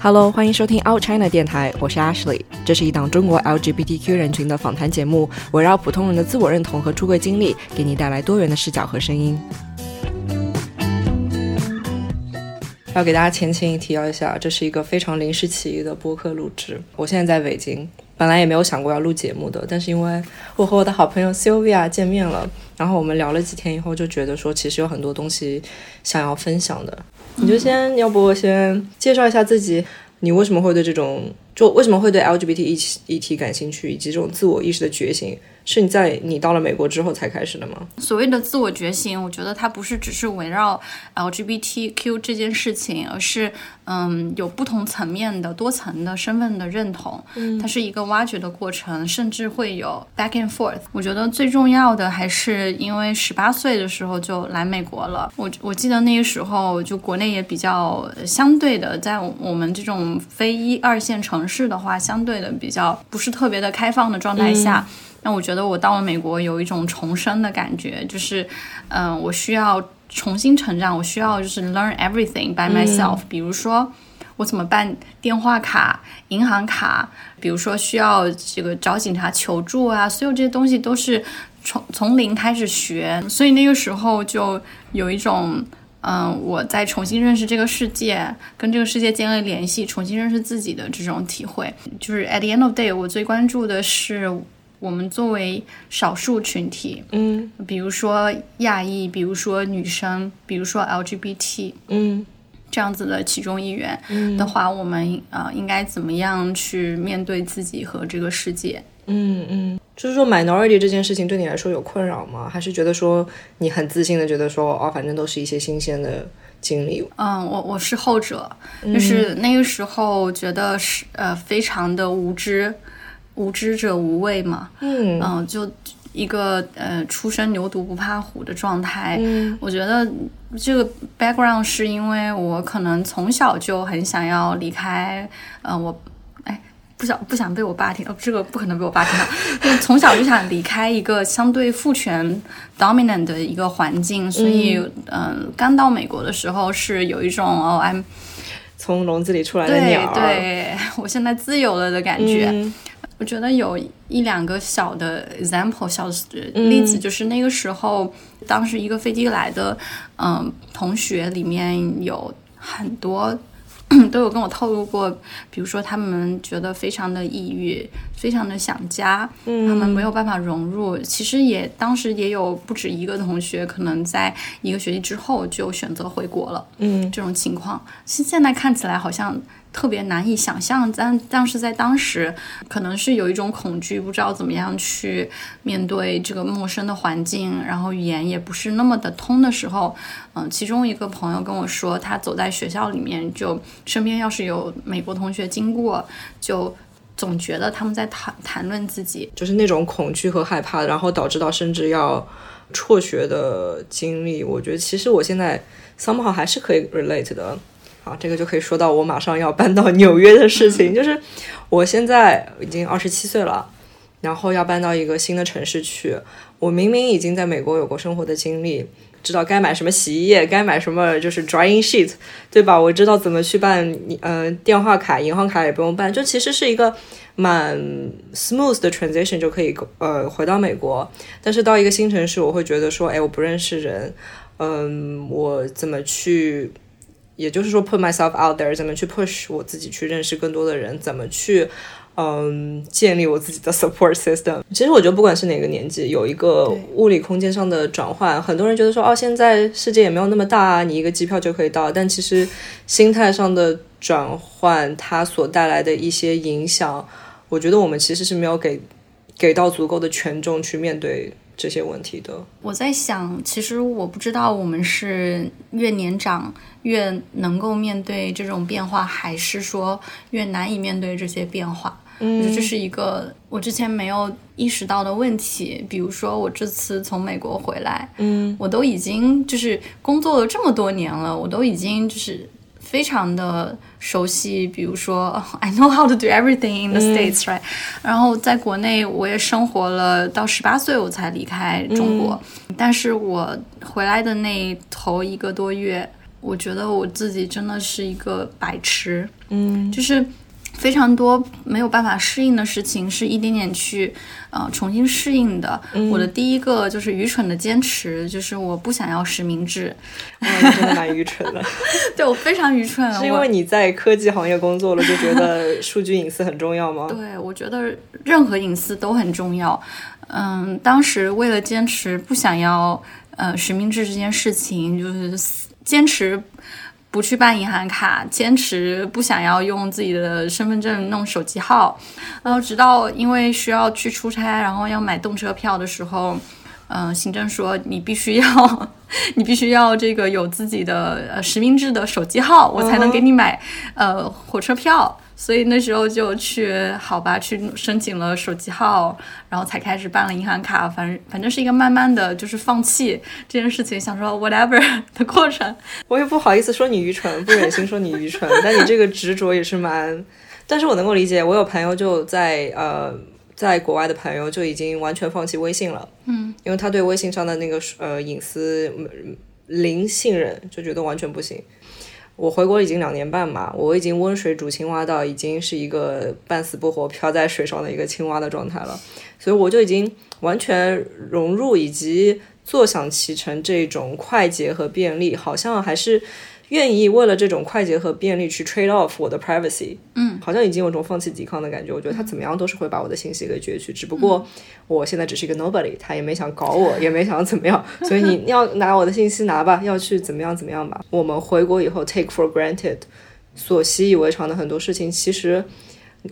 Hello，欢迎收听 Out China 电台，我是 Ashley。这是一档中国 LGBTQ 人群的访谈节目，围绕普通人的自我认同和出柜经历，给你带来多元的视角和声音。要给大家前情提要一下，这是一个非常临时起意的播客录制。我现在在北京，本来也没有想过要录节目的，但是因为我和我的好朋友 Sylvia 见面了，然后我们聊了几天以后，就觉得说其实有很多东西想要分享的。你就先，要不我先介绍一下自己，你为什么会对这种，就为什么会对 LGBT 议题议题感兴趣，以及这种自我意识的觉醒，是你在你到了美国之后才开始的吗？所谓的自我觉醒，我觉得它不是只是围绕 LGBTQ 这件事情，而是嗯有不同层面的多层的身份的认同，它是一个挖掘的过程，甚至会有 back and forth。我觉得最重要的还是因为十八岁的时候就来美国了，我我记得那个时候就国内也比较相对的，在我们这种非一二线城市的话，相对的比较不是特别的开放的状态下。那我觉得我到了美国有一种重生的感觉，就是，嗯，我需要重新成长，我需要就是 learn everything by myself。比如说，我怎么办电话卡、银行卡，比如说需要这个找警察求助啊，所有这些东西都是从从零开始学。所以那个时候就有一种，嗯，我在重新认识这个世界，跟这个世界建立联系，重新认识自己的这种体会。就是 at the end of day，我最关注的是。我们作为少数群体，嗯，比如说亚裔，比如说女生，比如说 LGBT，嗯，这样子的其中一员的话，我们呃应该怎么样去面对自己和这个世界？嗯嗯，就是说 minority 这件事情对你来说有困扰吗？还是觉得说你很自信的觉得说哦，反正都是一些新鲜的经历？嗯，我我是后者，就是那个时候觉得是呃非常的无知。无知者无畏嘛，嗯嗯，就一个呃，初生牛犊不怕虎的状态。嗯，我觉得这个 background 是因为我可能从小就很想要离开，呃，我哎，不想不想被我爸听到，这个不可能被我爸听到。就从小就想离开一个相对父权 dominant 的一个环境，所以嗯，刚到美国的时候是有一种哦，I'm 从笼子里出来的鸟，对我现在自由了的感觉。我觉得有一两个小的 example 小例子，就是那个时候，当时一个飞机来的，嗯，同学里面有很多 都有跟我透露过，比如说他们觉得非常的抑郁，非常的想家，他们没有办法融入。其实也当时也有不止一个同学，可能在一个学期之后就选择回国了。嗯，这种情况，现现在看起来好像。特别难以想象，但但是在当时，可能是有一种恐惧，不知道怎么样去面对这个陌生的环境，然后语言也不是那么的通的时候，嗯，其中一个朋友跟我说，他走在学校里面，就身边要是有美国同学经过，就总觉得他们在谈谈论自己，就是那种恐惧和害怕，然后导致到甚至要辍学的经历。我觉得其实我现在 somehow 还是可以 relate 的。啊，这个就可以说到我马上要搬到纽约的事情，就是我现在已经二十七岁了，然后要搬到一个新的城市去。我明明已经在美国有过生活的经历，知道该买什么洗衣液，该买什么就是 drying sheet，对吧？我知道怎么去办，呃，电话卡、银行卡也不用办，就其实是一个蛮 smooth 的 transition 就可以呃回到美国。但是到一个新城市，我会觉得说，哎，我不认识人，嗯，我怎么去？也就是说，put myself out there，怎么去 push 我自己去认识更多的人，怎么去，嗯，建立我自己的 support system。其实我觉得，不管是哪个年纪，有一个物理空间上的转换，很多人觉得说，哦，现在世界也没有那么大啊，你一个机票就可以到。但其实心态上的转换，它所带来的一些影响，我觉得我们其实是没有给给到足够的权重去面对。这些问题的，我在想，其实我不知道我们是越年长越能够面对这种变化，还是说越难以面对这些变化。嗯，我觉得这是一个我之前没有意识到的问题。比如说，我这次从美国回来，嗯，我都已经就是工作了这么多年了，我都已经就是。非常的熟悉，比如说，I know how to do everything in the states, right？然后在国内我也生活了到十八岁，我才离开中国。但是我回来的那头一个多月，我觉得我自己真的是一个白痴，嗯，就是非常多没有办法适应的事情，是一点点去呃重新适应的。我的第一个就是愚蠢的坚持，就是我不想要实名制。哇，你真的蛮愚蠢的。对我非常愚蠢，是因为你在科技行业工作了，就觉得数据隐私很重要吗？对，我觉得任何隐私都很重要。嗯，当时为了坚持不想要呃实名制这件事情，就是坚持不去办银行卡，坚持不想要用自己的身份证弄手机号，然后直到因为需要去出差，然后要买动车票的时候，嗯、行政说你必须要 你必须要这个有自己的呃实名制的手机号，我才能给你买、呃火车票。所以那时候就去好吧，去申请了手机号，然后才开始办了银行卡。反正反正是一个慢慢的就是放弃这件事情，想说 whatever 的过程。我也不好意思说你愚蠢，不忍心说你愚蠢，但你这个执着也是蛮……但是我能够理解，我有朋友就在呃，在国外的朋友就已经完全放弃微信了，嗯，因为他对微信上的那个呃隐私嗯零信任，就觉得完全不行。我回国已经两年半嘛，我已经温水煮青蛙到已经是一个半死不活漂在水上的一个青蛙的状态了，所以我就已经完全融入以及坐享其成这种快捷和便利，好像还是愿意为了这种快捷和便利去 trade off 我的 privacy。嗯，好像已经有种放弃抵抗的感觉。我觉得他怎么样都是会把我的信息给攫取，只不过我现在只是一个 nobody，他也没想搞我，也没想怎么样。所以你要拿我的信息拿吧，要去怎么样怎么样吧。我们回国以后 take for granted，所习以为常的很多事情，其实。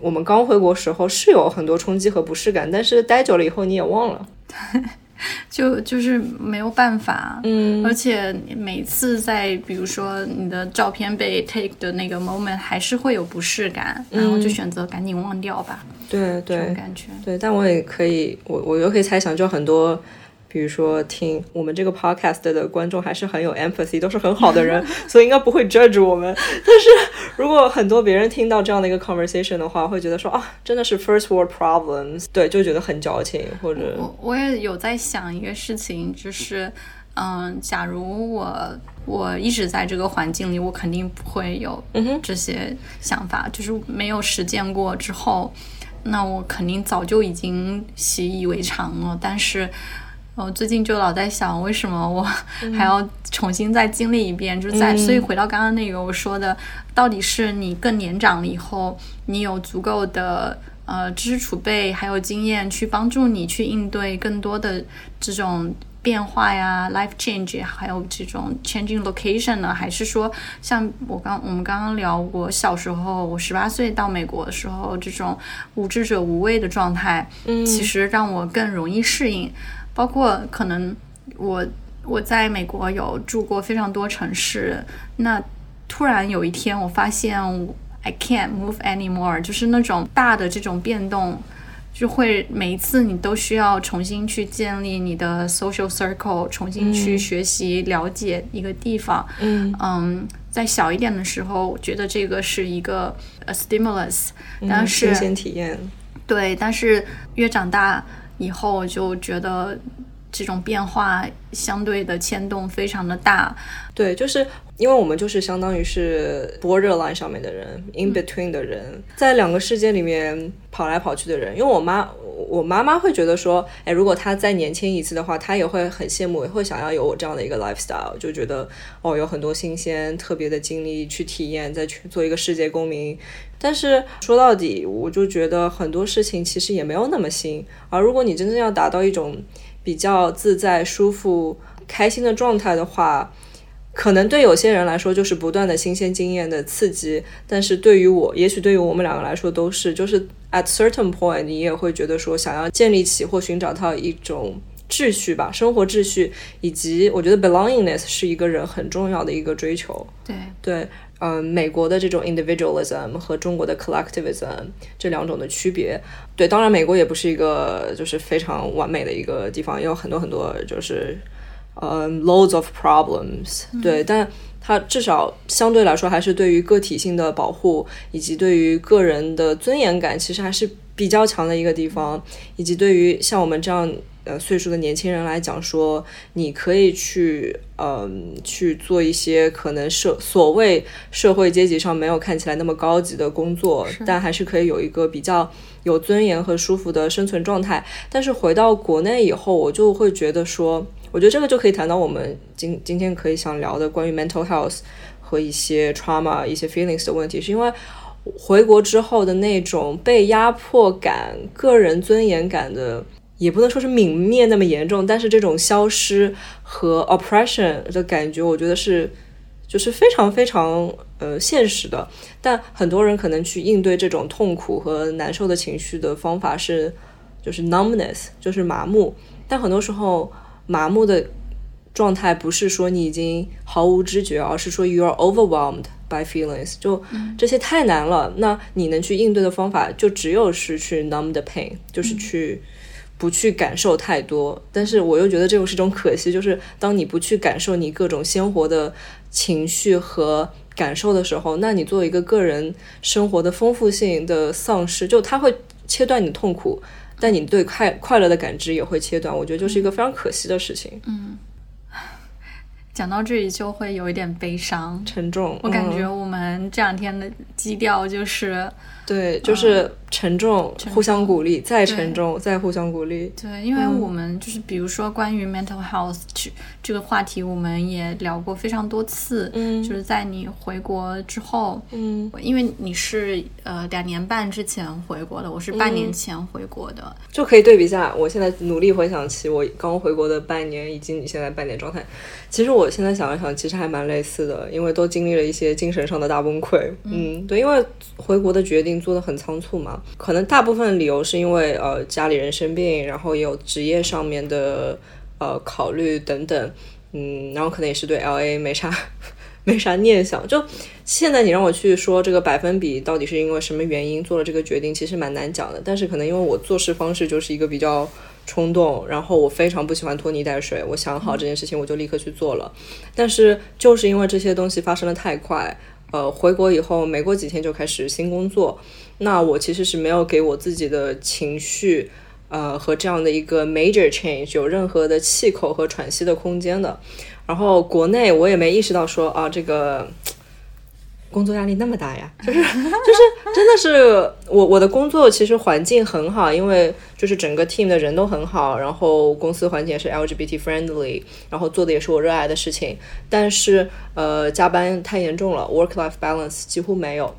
我们刚回国时候是有很多冲击和不适感，但是待久了以后你也忘了。就就是没有办法，嗯，而且每次在比如说你的照片被 take 的那个 moment，还是会有不适感，然后就选择赶紧忘掉吧，对这种对。感觉。对，但我也可以，我我又可以猜想，就很多，比如说听我们这个 podcast 的观众还是很有 empathy，都是很好的人，所以应该不会 judge 我们。但是如果很多别人听到这样的一个 conversation 的话，会觉得说啊，真的是 first world problems，对，就觉得很矫情，或者我我也有在想一个事情，就是，嗯，假如我我一直在这个环境里，我肯定不会有这些想法，就是没有实践过之后，那我肯定早就已经习以为常了。但是，我最近就老在想，为什么我还要重新再经历一遍？就是在，所以回到刚刚那个我说的，到底是你更年长了以后，你有足够的呃知识储备还有经验去帮助你去应对更多的这种变化呀，life change，还有这种 changing location 呢？还是说像我刚我们刚刚聊，我小时候我十八岁到美国的时候，这种无知者无畏的状态，嗯其实让我更容易适应，包括可能我我在美国有住过非常多城市，那突然有一天我发现 I can't move anymore，就是那种大的这种变动，就会每一次你都需要重新去建立你的 social circle，重新去学习了解一个地方。嗯嗯，在小一点的时候，我觉得这个是一个呃 stimulus，但是、新鲜体验，对，但是越长大以后，就觉得这种变化相对的牵动非常的大。对，就是因为我们就是相当于是 borderline 上面的人，in between 的人，在两个世界里面跑来跑去的人。因为我妈，我妈妈会觉得说，哎，如果她再年轻一次的话，她也会很羡慕，也会想要有我这样的一个 lifestyle，就觉得哦，有很多新鲜、特别的经历去体验，再去做一个世界公民。但是说到底，我就觉得很多事情其实也没有那么新。而如果你真正要达到一种比较自在、舒服、开心的状态的话，可能对有些人来说就是不断的新鲜经验的刺激，但是对于我，也许对于我们两个来说都是，就是 at certain point，你也会觉得说想要建立起或寻找到一种秩序吧，生活秩序，以及我觉得 belongingness 是一个人很重要的一个追求。对，对，嗯、美国的这种 individualism 和中国的 collectivism 这两种的区别。对，当然美国也不是一个就是非常完美的一个地方，也有很多很多就是呃 loads of problems、对，但它至少相对来说还是对于个体性的保护，以及对于个人的尊严感，其实还是比较强的一个地方，以及对于像我们这样呃岁数的年轻人来讲，说你可以去嗯去做一些可能社所谓社会阶级上没有看起来那么高级的工作，但还是可以有一个比较有尊严和舒服的生存状态。但是回到国内以后，我就会觉得说，我觉得这个就可以谈到我们今今天可以想聊的关于 mental health 和一些 trauma、一些 feelings 的问题，是因为。回国之后的那种被压迫感、个人尊严感的，也不能说是泯灭那么严重，但是这种消失和 oppression 的感觉，我觉得是就是非常非常呃现实的。但很多人可能去应对这种痛苦和难受的情绪的方法是，就是 numbness，就是麻木。但很多时候，麻木的状态不是说你已经毫无知觉，而是说 you are overwhelmed。By feelings，就这些太难了。那你能去应对的方法，就只有是去 numb the pain，就是去不去感受太多。但是我又觉得这又是一种可惜，就是当你不去感受你各种鲜活的情绪和感受的时候，那你作为一个个人生活的丰富性的丧失，就它会切断你的痛苦，但你对快快乐的感知也会切断。我觉得就是一个非常可惜的事情。嗯。讲到这里就会有一点悲伤、沉重。我感觉我们这两天的基调就是，对，就是沉重，互相鼓励，再沉重，再互相鼓励。对，因为我们就是比如说关于 mental health 这这个话题，我们也聊过非常多次。嗯，就是在你回国之后，嗯，因为你是呃两年半之前回国的，我是半年前回国的，就可以对比一下。我现在努力回想起我刚回国的半年，以及你现在半年状态。其实我现在想一想，其实还蛮类似的，因为都经历了一些精神上的大崩溃。嗯，对，因为回国的决定做的很仓促嘛，可能大部分理由是因为呃家里人生病，然后也有职业上面的呃考虑等等。嗯，然后可能也是对 L A 没啥 没啥念想。就现在你让我去说这个百分比到底是因为什么原因做了这个决定，其实蛮难讲的。但是可能因为我做事方式就是一个比较。冲动，然后我非常不喜欢拖泥带水。我想好这件事情，我就立刻去做了。但是就是因为这些东西发生的太快，呃，回国以后没过几天就开始新工作，那我其实是没有给我自己的情绪，呃，和这样的一个 major change 有任何的气口和喘息的空间的。然后国内我也没意识到说啊这个。工作压力那么大呀，就是就是真的是我我的工作其实环境很好，因为就是整个 team 的人都很好，然后公司环境也是 LGBT friendly，然后做的也是我热爱的事情，但是呃加班太严重了，work life balance 几乎没有。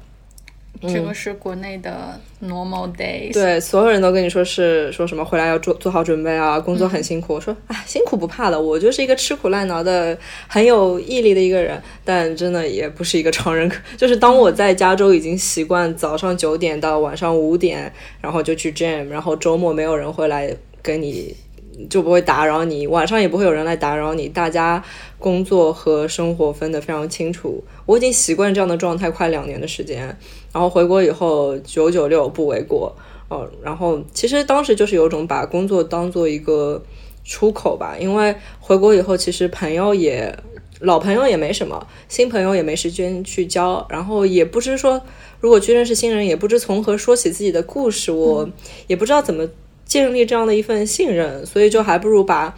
这个是国内的 normal days。对，所有人都跟你说是说什么回来要做做好准备啊，工作很辛苦。我说，哎，辛苦不怕的，我就是一个吃苦耐劳的、很有毅力的一个人。但真的也不是一个常人。就是当我在加州已经习惯早上九点到晚上五点，然后就去 gym，然后周末没有人会来跟你。就不会打扰你，晚上也不会有人来打扰你，大家工作和生活分得非常清楚。我已经习惯这样的状态快两年的时间，然后回国以后九九六不为过，哦，然后其实当时就是有种把工作当做一个出口吧，因为回国以后其实朋友也老朋友也没什么，新朋友也没时间去交，然后也不知说如果去认识新人，也不知从何说起自己的故事，我也不知道怎么。建立这样的一份信任，所以就还不如把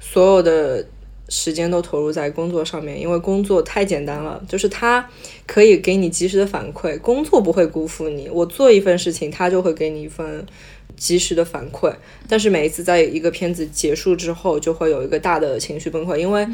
所有的时间都投入在工作上面，因为工作太简单了，就是他可以给你及时的反馈，工作不会辜负你。我做一份事情，他就会给你一份及时的反馈。但是每一次在一个片子结束之后，就会有一个大的情绪崩溃，因为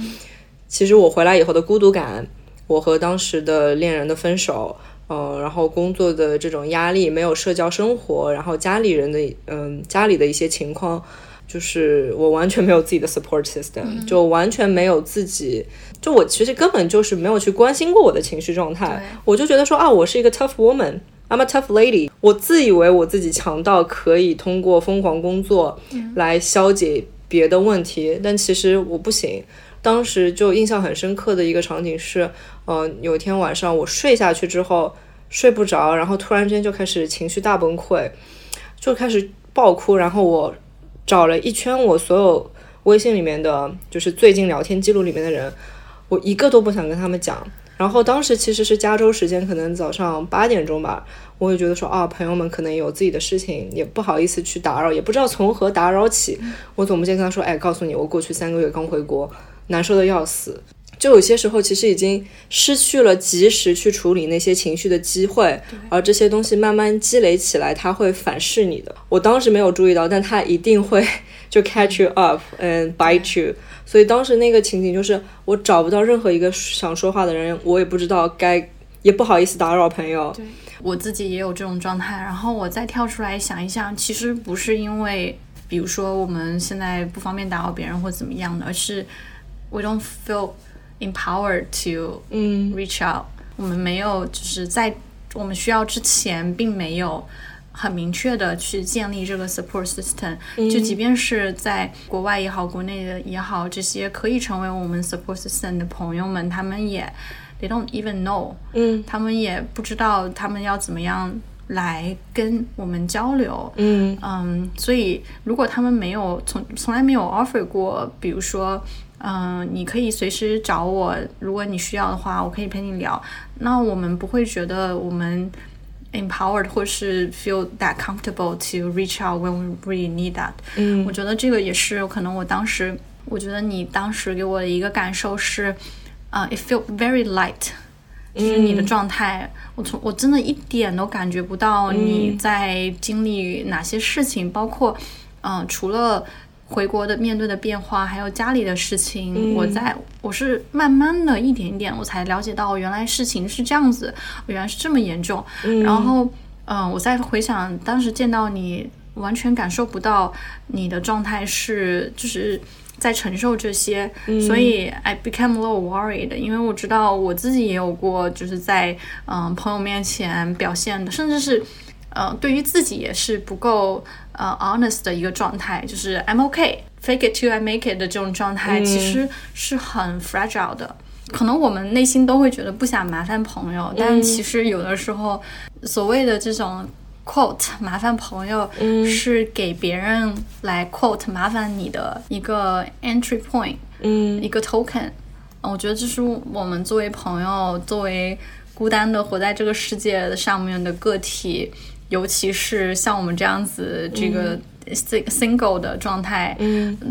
其实我回来以后的孤独感，我和当时的恋人的分手。呃，然后工作的这种压力，没有社交生活，然后家里人的，嗯，家里的一些情况，就是我完全没有自己的 support system，就完全没有自己，就我其实根本就是没有去关心过我的情绪状态，我就觉得说啊，我是一个 tough woman，I'm a tough lady，我自以为我自己强到可以通过疯狂工作来消解别的问题，但其实我不行。当时就印象很深刻的一个场景是，呃，有一天晚上我睡下去之后睡不着，然后突然之间就开始情绪大崩溃，就开始爆哭，然后我找了一圈我所有微信里面的就是最近聊天记录里面的人，我一个都不想跟他们讲，然后当时其实是加州时间，可能早上八点钟吧，我也觉得说啊，朋友们可能有自己的事情，也不好意思去打扰，也不知道从何打扰起。我总不见跟他说，哎，告诉你，我过去三个月刚回国，难受的要死。就有些时候，其实已经失去了及时去处理那些情绪的机会，而这些东西慢慢积累起来，它会反噬你的。我当时没有注意到，但它一定会 就 catch you up and bite you。所以当时那个情景就是，我找不到任何一个想说话的人，我也不知道该，也不好意思打扰朋友。对我自己也有这种状态，然后我再跳出来想一想，其实不是因为，比如说我们现在不方便打扰别人或怎么样的，而是 we don't feel empowered to 嗯 reach out，我们没有就是在我们需要之前，并没有。很明确的去建立这个 support system，就即便是在国外也好，国内的也好，这些可以成为我们 support system 的朋友们，他们也 they don't even know，嗯，他们也不知道他们要怎么样来跟我们交流，嗯。嗯，所以如果他们没有从从来没有 offer 过，比如说，嗯，你可以随时找我，如果你需要的话，我可以陪你聊，那我们不会觉得我们。empowered 或是 feel that comfortable to reach out when we really need that。嗯，我觉得这个也是可能我当时，我觉得你当时给我的一个感受是，啊、uh,，it felt very light，就是你的状态，我从我真的一点都感觉不到你在经历哪些事情，包括，嗯、除了。回国的面对的变化，还有家里的事情，我在我是慢慢的一点一点，我才了解到原来事情是这样子，原来是这么严重。然后，嗯，我再回想当时见到你，完全感受不到你的状态是就是在承受这些，所以 I became a little worried，因为我知道我自己也有过就是在嗯朋友面前表现的，甚至是。呃，对于自己也是不够呃 honest 的一个状态，就是 I'm OK，fake it till I make it 的这种状态，其实是很 fragile 的。可能我们内心都会觉得不想麻烦朋友，但其实有的时候，所谓的这种 quote 麻烦朋友，是给别人来 quote 麻烦你的一个 entry point，嗯，一个 token。我觉得这是我们作为朋友，作为孤单的活在这个世界上面的个体。尤其是像我们这样子，这个 single 的状态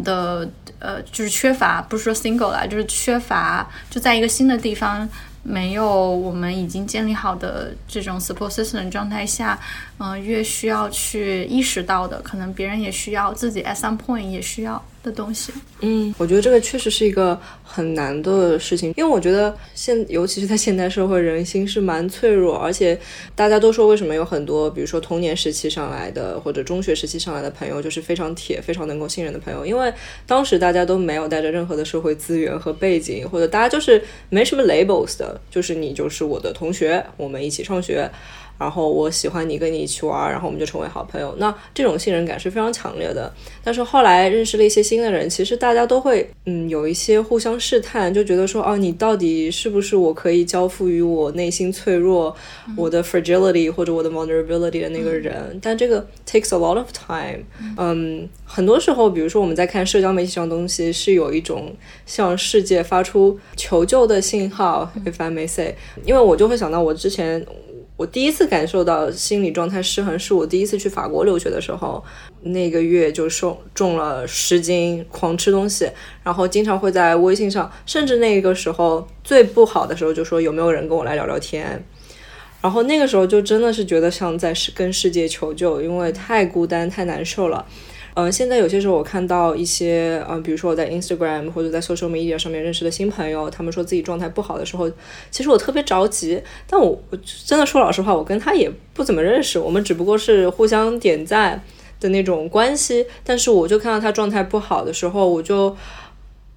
的，呃，就是缺乏，不是说 single 啦，就是缺乏，就在一个新的地方，没有我们已经建立好的这种 support system 状态下，嗯，越需要去意识到的，可能别人也需要，自己 at some point 也需要。的东西，嗯，我觉得这个确实是一个很难的事情，因为我觉得现，尤其是在现代社会，人心是蛮脆弱，而且大家都说，为什么有很多，比如说童年时期上来的或者中学时期上来的朋友，就是非常铁、非常能够信任的朋友，因为当时大家都没有带着任何的社会资源和背景，或者大家就是没什么 labels 的，就是你就是我的同学，我们一起上学。然后我喜欢你，跟你一起玩，然后我们就成为好朋友。那这种信任感是非常强烈的。但是后来认识了一些新的人，其实大家都会，嗯，有一些互相试探，就觉得说，哦，你到底是不是我可以交付于我内心脆弱、我的 fragility 或者我的 vulnerability 的那个人？但这个 takes a lot of time。嗯，很多时候，比如说我们在看社交媒体上的东西，是有一种向世界发出求救的信号，if I may say。因为我就会想到我之前。我第一次感受到心理状态失衡，是我第一次去法国留学的时候，那个月就瘦重了十斤，狂吃东西，然后经常会在微信上，甚至那个时候最不好的时候就说有没有人跟我来聊聊天，然后那个时候就真的是觉得像在跟世界求救，因为太孤单太难受了。嗯，现在有些时候我看到一些，嗯，比如说我在 Instagram 或者在 social media 上面认识的新朋友，他们说自己状态不好的时候，其实我特别着急。但我我真的说老实话，我跟他也不怎么认识，我们只不过是互相点赞的那种关系。但是我就看到他状态不好的时候，我就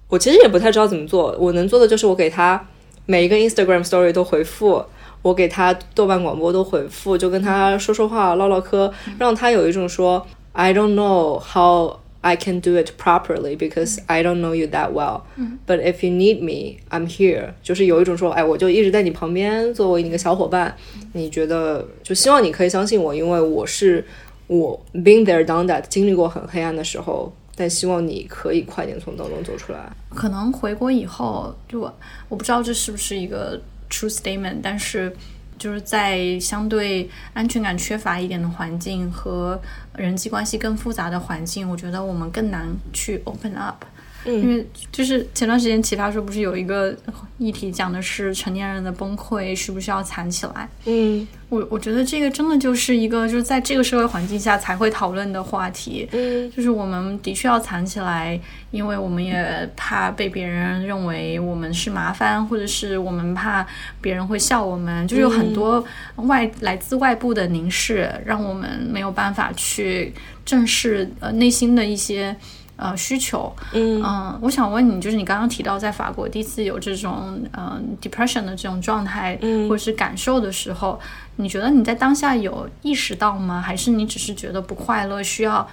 我其实也不太知道怎么做。我能做的就是我给他每一个 Instagram story 都回复，我给他豆瓣广播都回复，就跟他说说话唠唠嗑，让他有一种说。I don't know how I can do it properly because I don't know you that well. But if you need me, I'm here. 就是有一种说，哎，我就一直在你旁边，作为你的小伙伴。你觉得，就希望你可以相信我，因为我是我 been there done that，经历过很黑暗的时候。但希望你可以快点从当中走出来。可能回国以后，就我我不知道这是不是一个 true statement，但是就是在相对安全感缺乏一点的环境和人际关系更复杂的环境，我觉得我们更难去 open up。因为就是前段时间奇葩说不是有一个议题讲的是成年人的崩溃需不需要藏起来？嗯，我我觉得这个真的就是一个就是在这个社会环境下才会讨论的话题。嗯，就是我们的确要藏起来，因为我们也怕被别人认为我们是麻烦，或者是我们怕别人会笑我们，就是有很多外来自外部的凝视，让我们没有办法去正视呃内心的一些。呃，需求，嗯嗯，我想问你，就是你刚刚提到在法国第一次有这种嗯 depression 的这种状态，嗯或者是感受的时候，你觉得你在当下有意识到吗？还是你只是觉得不快乐，需要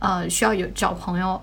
呃需要有找朋友？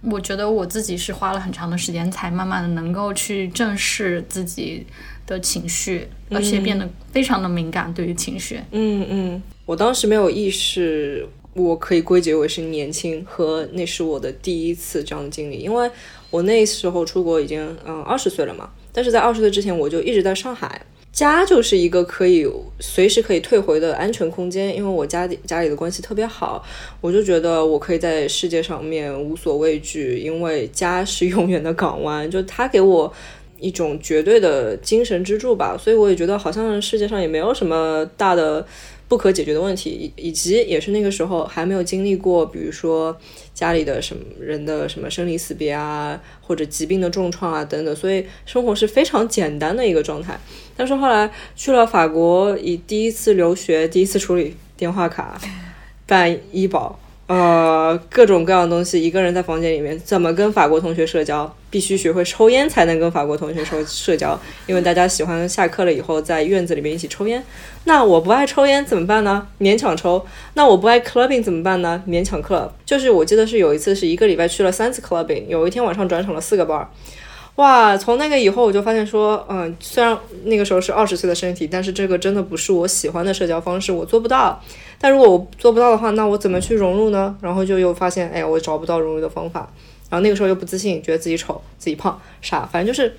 我觉得我自己是花了很长的时间，才慢慢的能够去正视自己的情绪，而且变得非常的敏感对于情绪。嗯嗯，我当时没有意识。我可以归结为是年轻和那是我的第一次这样的经历，因为我那时候出国已经嗯二十岁了嘛，但是在二十岁之前我就一直在上海，家就是一个可以随时可以退回的安全空间，因为我家里家里的关系特别好，我就觉得我可以在世界上面无所畏惧，因为家是永远的港湾，就他给我一种绝对的精神支柱吧，所以我也觉得好像世界上也没有什么大的。不可解决的问题，以以及也是那个时候还没有经历过，比如说家里的什么人的什么生离死别啊，或者疾病的重创啊等等，所以生活是非常简单的一个状态。但是后来去了法国，以第一次留学，第一次处理电话卡，办医保。呃，各种各样的东西，一个人在房间里面怎么跟法国同学社交？必须学会抽烟才能跟法国同学社社交，因为大家喜欢下课了以后在院子里面一起抽烟。那我不爱抽烟怎么办呢？勉强抽。那我不爱 clubbing 怎么办呢？勉强 club。就是我记得是有一次是一个礼拜去了三次 clubbing，有一天晚上转场了四个 bar。哇，从那个以后我就发现说，嗯，虽然那个时候是二十岁的身体，但是这个真的不是我喜欢的社交方式，我做不到。但如果我做不到的话，那我怎么去融入呢？然后就又发现，哎，我找不到融入的方法。然后那个时候又不自信，觉得自己丑、自己胖、傻，反正就是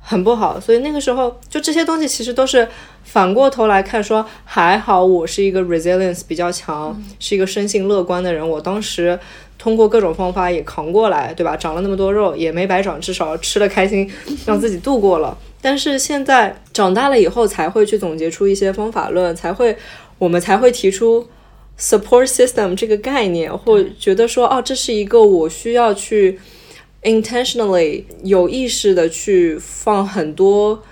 很不好。所以那个时候就这些东西其实都是反过头来看，说还好我是一个 resilience 比较强，是一个生性乐观的人。我当时。通过各种方法也扛过来，对吧？长了那么多肉也没白长，至少吃的开心，让自己度过了。但是现在长大了以后，才会去总结出一些方法论，才会我们才会提出 support system 这个概念，或觉得说，哦，这是一个我需要去 intentionally 有意识的去放很多，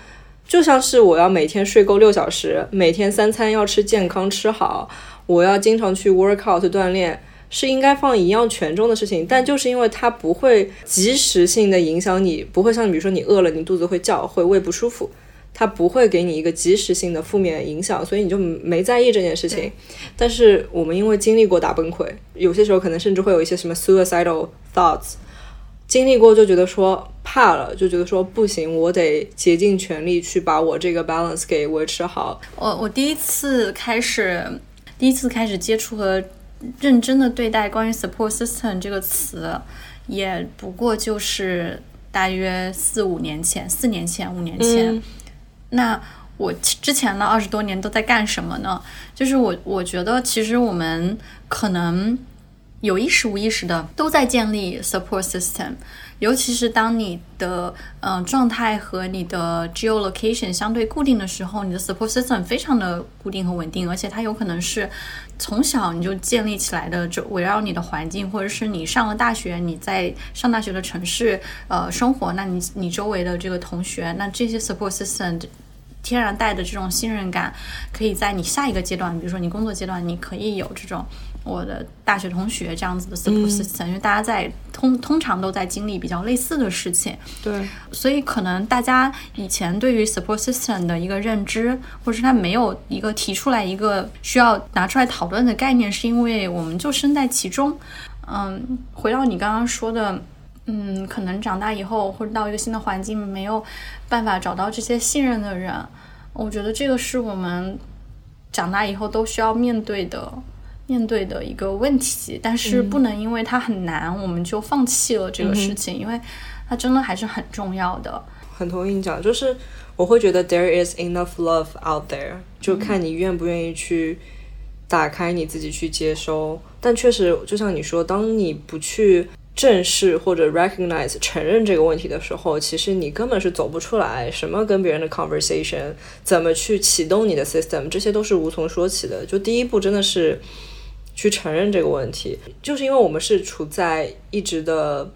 就像是我要每天睡够六小时，每天三餐要吃健康吃好，我要经常去 work out 锻炼。是应该放一样权重的事情，但就是因为它不会及时性的影响你，不会像比如说你饿了，你肚子会叫，会胃不舒服，它不会给你一个及时性的负面影响，所以你就没在意这件事情。但是我们因为经历过大崩溃，有些时候可能甚至会有一些什么 suicidal thoughts，经历过就觉得说怕了，就觉得说不行，我得竭尽全力去把我这个 balance 给维持好。我我第一次开始，第一次开始接触和。认真的对待关于 support system 这个词，也不过就是大约四五年前、四年前、五年前。那我之前的二十多年都在干什么呢？就是我我觉得，其实我们可能有意识无意识的都在建立 support system。尤其是当你的嗯状态和你的 geolocation 相对固定的时候，你的 support system 非常的固定和稳定，而且它有可能是从小你就建立起来的，就围绕你的环境，或者是你上了大学，你在上大学的城市呃生活，那你你周围的这个同学，那这些 support system 天然带的这种信任感，可以在你下一个阶段，比如说你工作阶段，你可以有这种。我的大学同学这样子的 support system，因为大家在通通常都在经历比较类似的事情，对，所以可能大家以前对于 support system 的一个认知，或者是他没有一个提出来一个需要拿出来讨论的概念，是因为我们就身在其中。嗯，回到你刚刚说的，嗯，可能长大以后或者到一个新的环境，没有办法找到这些信任的人，我觉得这个是我们长大以后都需要面对的。面对的一个问题，但是不能因为它很难，我们就放弃了这个事情，因为它真的还是很重要的。很同意你讲，就是我会觉得 there is enough love out there，就看你愿不愿意去打开你自己去接收。但确实，就像你说，当你不去正视或者 recognize 承认这个问题的时候，其实你根本是走不出来。什么跟别人的 conversation，怎么去启动你的 system，这些都是无从说起的。就第一步真的是去承认这个问题，就是因为我们是处在一直的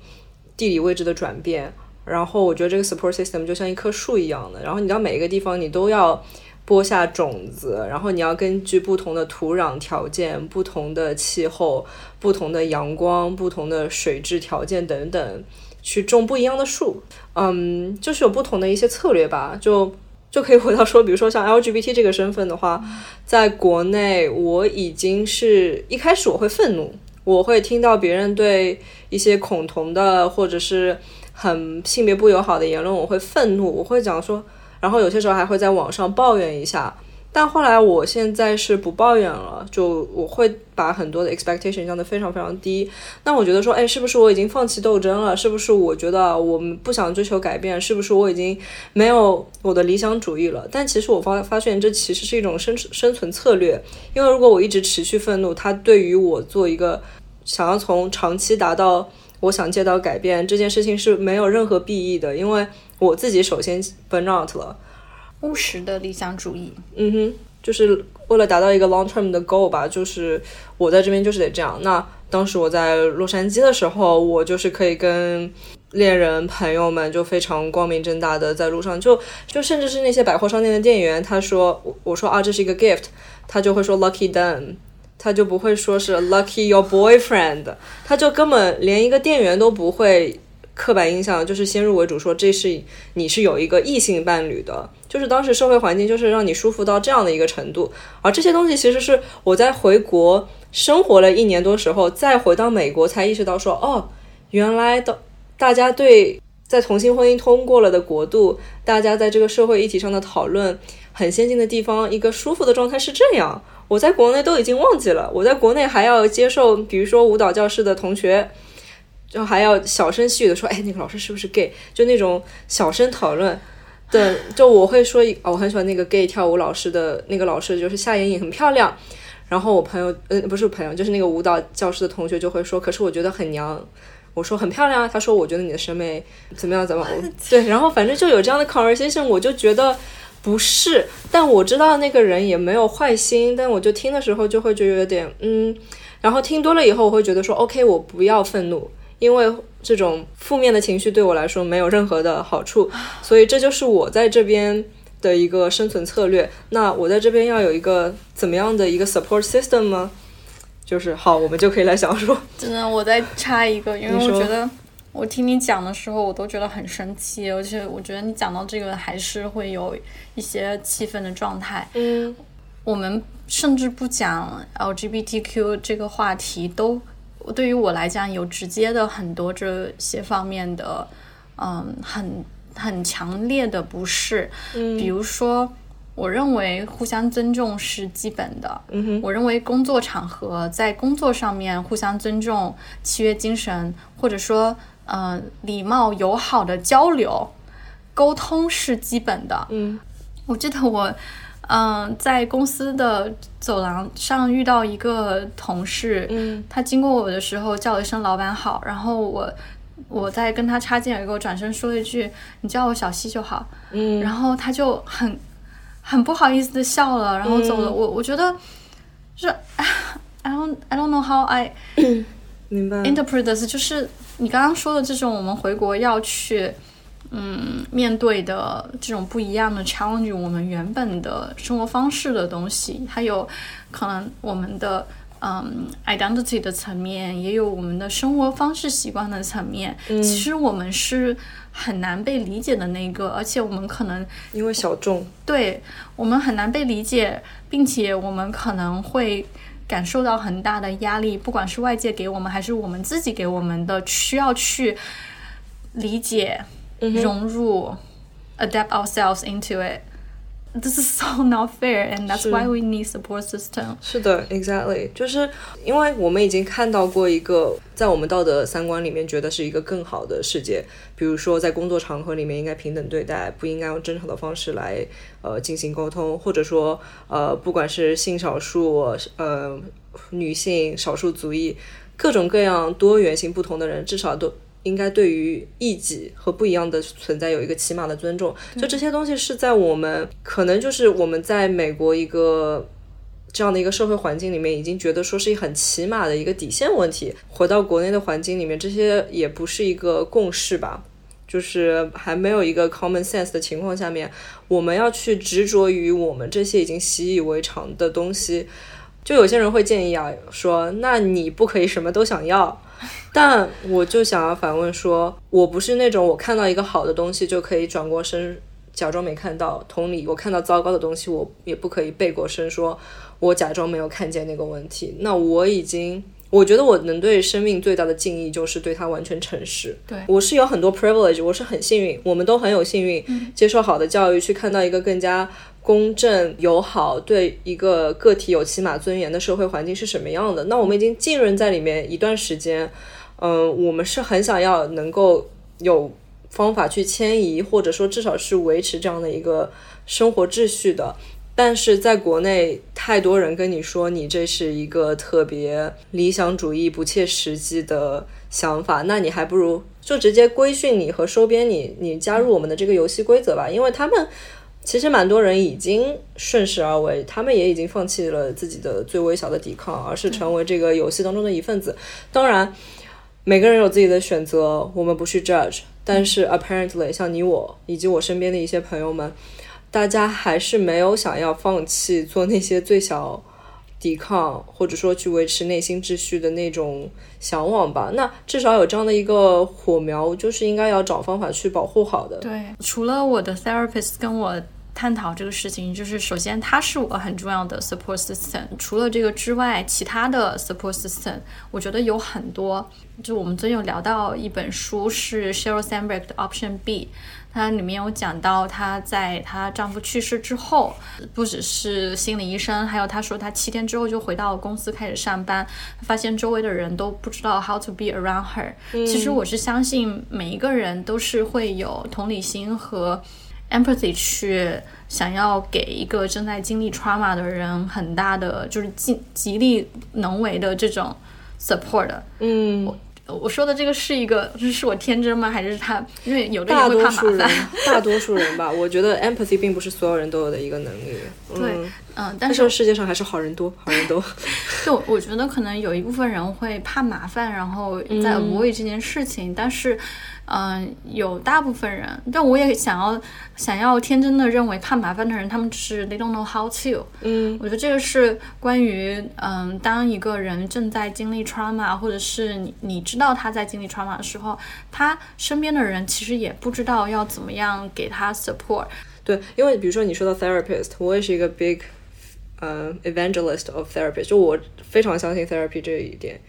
地理位置的转变。然后我觉得这个 support system 就像一棵树一样的，然后你到每一个地方你都要播下种子，然后你要根据不同的土壤条件、不同的气候、不同的阳光、不同的水质条件等等，去种不一样的树。嗯，就是有不同的一些策略吧。就就可以回到说，比如说像 LGBT 这个身份的话，在国内我已经是一开始我会愤怒，我会听到别人对一些恐同的或者是。很性别不友好的言论，我会愤怒，我会讲说，然后有些时候还会在网上抱怨一下。但后来我现在是不抱怨了，就我会把很多的 expectation 降得非常非常低。那我觉得说，哎，是不是我已经放弃斗争了？是不是我觉得我们不想追求改变？是不是我已经没有我的理想主义了？但其实我发发现，这其实是一种生生存策略。因为如果我一直持续愤怒，它对于我做一个想要从长期达到。我想见到改变这件事情是没有任何裨益的，因为我自己首先 burn out 了，务实的理想主义，嗯哼，就是为了达到一个 long term 的 goal 吧，就是我在这边就是得这样。那当时我在洛杉矶的时候，我就是可以跟恋人朋友们就非常光明正大的在路上，就就甚至是那些百货商店的店员，他说我我说啊这是一个 gift，他就会说 lucky them。他就不会说是 lucky your boyfriend，他就根本连一个店员都不会刻板印象，就是先入为主说这是你是有一个异性伴侣的，就是当时社会环境就是让你舒服到这样的一个程度，而这些东西其实是我在回国生活了一年多时候，再回到美国才意识到说，哦，原来的大家对在同性婚姻通过了的国度，大家在这个社会议题上的讨论很先进的地方，一个舒服的状态是这样。我在国内都已经忘记了，我在国内还要接受，比如说舞蹈教室的同学，就还要小声细语的说，哎，那个老师是不是 gay？就那种小声讨论对，就我会说，哦，我很喜欢那个 gay 跳舞老师的那个老师，就是夏妍颖很漂亮。然后我朋友，呃，不是朋友，就是那个舞蹈教室的同学就会说，可是我觉得很娘。我说很漂亮啊，他说我觉得你的审美怎么样？怎么？对，然后反正就有这样的 conversation，我就觉得。不是，但我知道那个人也没有坏心，但我就听的时候就会觉得有点嗯，然后听多了以后，我会觉得说，OK，我不要愤怒，因为这种负面的情绪对我来说没有任何的好处，所以这就是我在这边的一个生存策略。那我在这边要有一个怎么样的一个 support system 吗？就是好，我们就可以来想说，真的，我再插一个，因为我觉得。我听你讲的时候，我都觉得很生气，而且我觉得你讲到这个还是会有一些气愤的状态。嗯，我们甚至不讲 LGBTQ 这个话题，都对于我来讲有直接的很多这些方面的，嗯，很很强烈的不适。嗯，比如说，我认为互相尊重是基本的。嗯哼，我认为工作场合在工作上面互相尊重、契约精神，或者说。嗯，礼貌友好的交流、沟通是基本的。嗯，我记得我，嗯，在公司的走廊上遇到一个同事，嗯，他经过我的时候叫了一声“老板好”，然后我我在跟他擦肩而过，转身说了一句“你叫我小西就好”，嗯，然后他就很很不好意思的笑了，然后走了。我我觉得是，I don't I don't know how I 明白 interpret this，就是。你刚刚说的这种，我们回国要去，嗯，面对的这种不一样的 challenge，我们原本的生活方式的东西，还有可能我们的嗯 identity 的层面，也有我们的生活方式习惯的层面。嗯，其实我们是很难被理解的那个，而且我们可能因为小众，对我们很难被理解，并且我们可能会。感受到很大的压力，不管是外界给我们，还是我们自己给我们的，需要去理解、融入，adapt ourselves into it。this is so not fair, and that's why we need support system. 是的，exactly，就是因为我们已经看到过一个在我们道德三观里面觉得是一个更好的世界，比如说在工作场合里面应该平等对待，不应该用争吵的方式来呃进行沟通，或者说呃不管是性少数呃女性少数族裔各种各样多元性不同的人，至少都。应该对于异己和不一样的存在有一个起码的尊重，就这些东西是在我们可能就是我们在美国一个这样的一个社会环境里面，已经觉得说是很起码的一个底线问题。回到国内的环境里面，这些也不是一个共识吧，就是还没有一个 common sense 的情况下面，我们要去执着于我们这些已经习以为常的东西。就有些人会建议啊，说那你不可以什么都想要，但我就想要反问说，我不是那种我看到一个好的东西就可以转过身假装没看到，同理，我看到糟糕的东西，我也不可以背过身说，我假装没有看见那个问题。那我已经，我觉得我能对生命最大的敬意就是对它完全诚实。对我是有很多 privilege，我是很幸运，我们都很有幸运，接受好的教育，去看到一个更加公正、友好、对一个个体有起码尊严的社会环境是什么样的。那我们已经浸润在里面一段时间，嗯、我们是很想要能够有方法去迁移，或者说至少是维持这样的一个生活秩序的。但是在国内，太多人跟你说你这是一个特别理想主义、不切实际的想法，那你还不如就直接规训你和收编你，你加入我们的这个游戏规则吧，因为他们。其实蛮多人已经顺势而为，他们也已经放弃了自己的最微小的抵抗，而是成为这个游戏当中的一份子。当然，每个人有自己的选择，我们不去 judge。但是 apparently，像你我以及我身边的一些朋友们，大家还是没有想要放弃做那些最小抵抗，或者说去维持内心秩序的那种向往吧。那至少有这样的一个火苗，就是应该要找方法去保护好的。对，除了我的 therapist 跟我探讨这个事情，就是首先它是我很重要的 support system。除了这个之外，其他的 support system 我觉得有很多。就我们最近有聊到一本书是 Sheryl Sandberg 的 Option B，它里面有讲到她在她丈夫去世之后，不只是心理医生，还有她说她七天之后就回到公司开始上班，发现周围的人都不知道 how to be around her。其实我是相信每一个人都是会有同理心和 empathy 去想要给一个正在经历 trauma 的人很大的就是尽极力能为的这种 support。嗯，我说的这个是一个，就是是我天真吗？还是他？因为有的人会怕多数人麻烦。大多数人吧，我觉得 empathy 并不是所有人都有的一个能力。对嗯，嗯，但但是是世界上还是好人多，好人多。就我觉得可能有一部分人会怕麻烦，然后在 avoid 这件事情，但是，嗯、有大部分人，但我也想要想要天真的认为怕麻烦的人，他们只是 they don't know how to。嗯，我觉得这个是关于，嗯，当一个人正在经历 trauma，或者是你你知道他在经历 trauma 的时候，他身边的人其实也不知道要怎么样给他 support。对，因为比如说你说到 therapist，我也是一个 big 呃 evangelist of therapist，就我非常相信 therapy 这一点。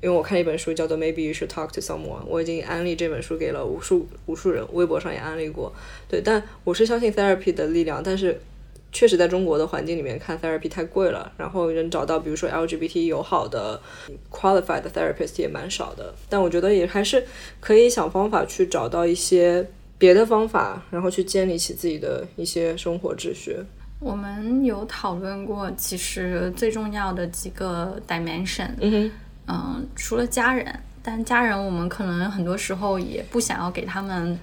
因为我看了一本书叫做《Maybe You Should Talk to Someone》，我已经安利这本书给了无数无数人，微博上也安利过。对，但我是相信 therapy 的力量，但是确实在中国的环境里面看 therapy 太贵了，然后能找到比如说 LGBT 友好的 qualified 的 therapist 也蛮少的。但我觉得也还是可以想方法去找到一些别的方法，然后去建立起自己的一些生活秩序。我们有讨论过，其实最重要的几个 dimension，嗯哼，嗯，除了家人，但家人我们可能很多时候也不想要给他们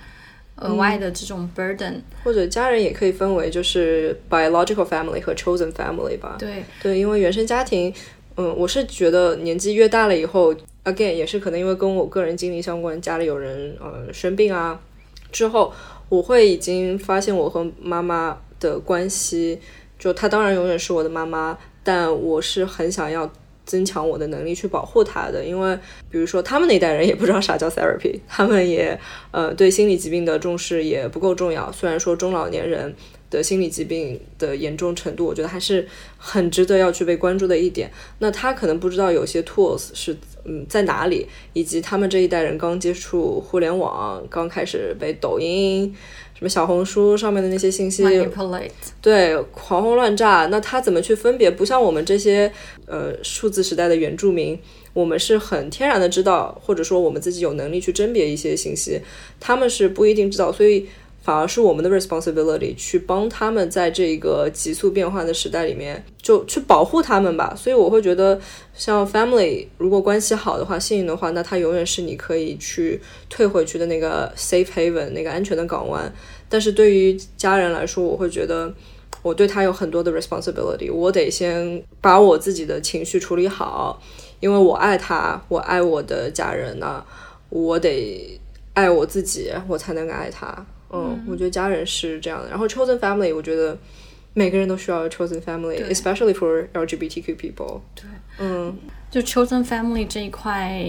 额外的这种 burden。或者家人也可以分为就是 biological family 和 chosen family 吧。对，对，因为原生家庭，嗯，我是觉得年纪越大了以后，again 也是可能因为跟我个人经历相关，家里有人呃生病啊，之后我会已经发现我和妈妈的关系，就她当然永远是我的妈妈，但我是很想要。增强我的能力去保护他的，因为比如说他们那一代人也不知道啥叫 therapy，他们也呃对心理疾病的重视也不够重要。虽然说中老年人的心理疾病的严重程度，我觉得还是很值得要去被关注的一点。那他可能不知道有些 tools 是嗯在哪里，以及他们这一代人刚接触互联网，刚开始被抖音、什么小红书上面的那些信息，manipulate，对，狂轰乱炸。那他怎么去分别？不像我们这些呃数字时代的原住民，我们是很天然的知道，或者说我们自己有能力去甄别一些信息，他们是不一定知道，所以反而是我们的 responsibility 去帮他们在这个急速变化的时代里面，就去保护他们吧。所以我会觉得，像 family 如果关系好的话，幸运的话，那它永远是你可以去退回去的那个 safe haven 那个安全的港湾。但是对于家人来说，我会觉得我对他有很多的 responsibility，我得先把我自己的情绪处理好，因为我爱他，我爱我的家人呢，我得爱我自己，我才能爱他。嗯，我觉得家人是这样的。然后 chosen family，我觉得每个人都需要 chosen family，especially for LGBTQ people。对，嗯就 chosen family 这一块，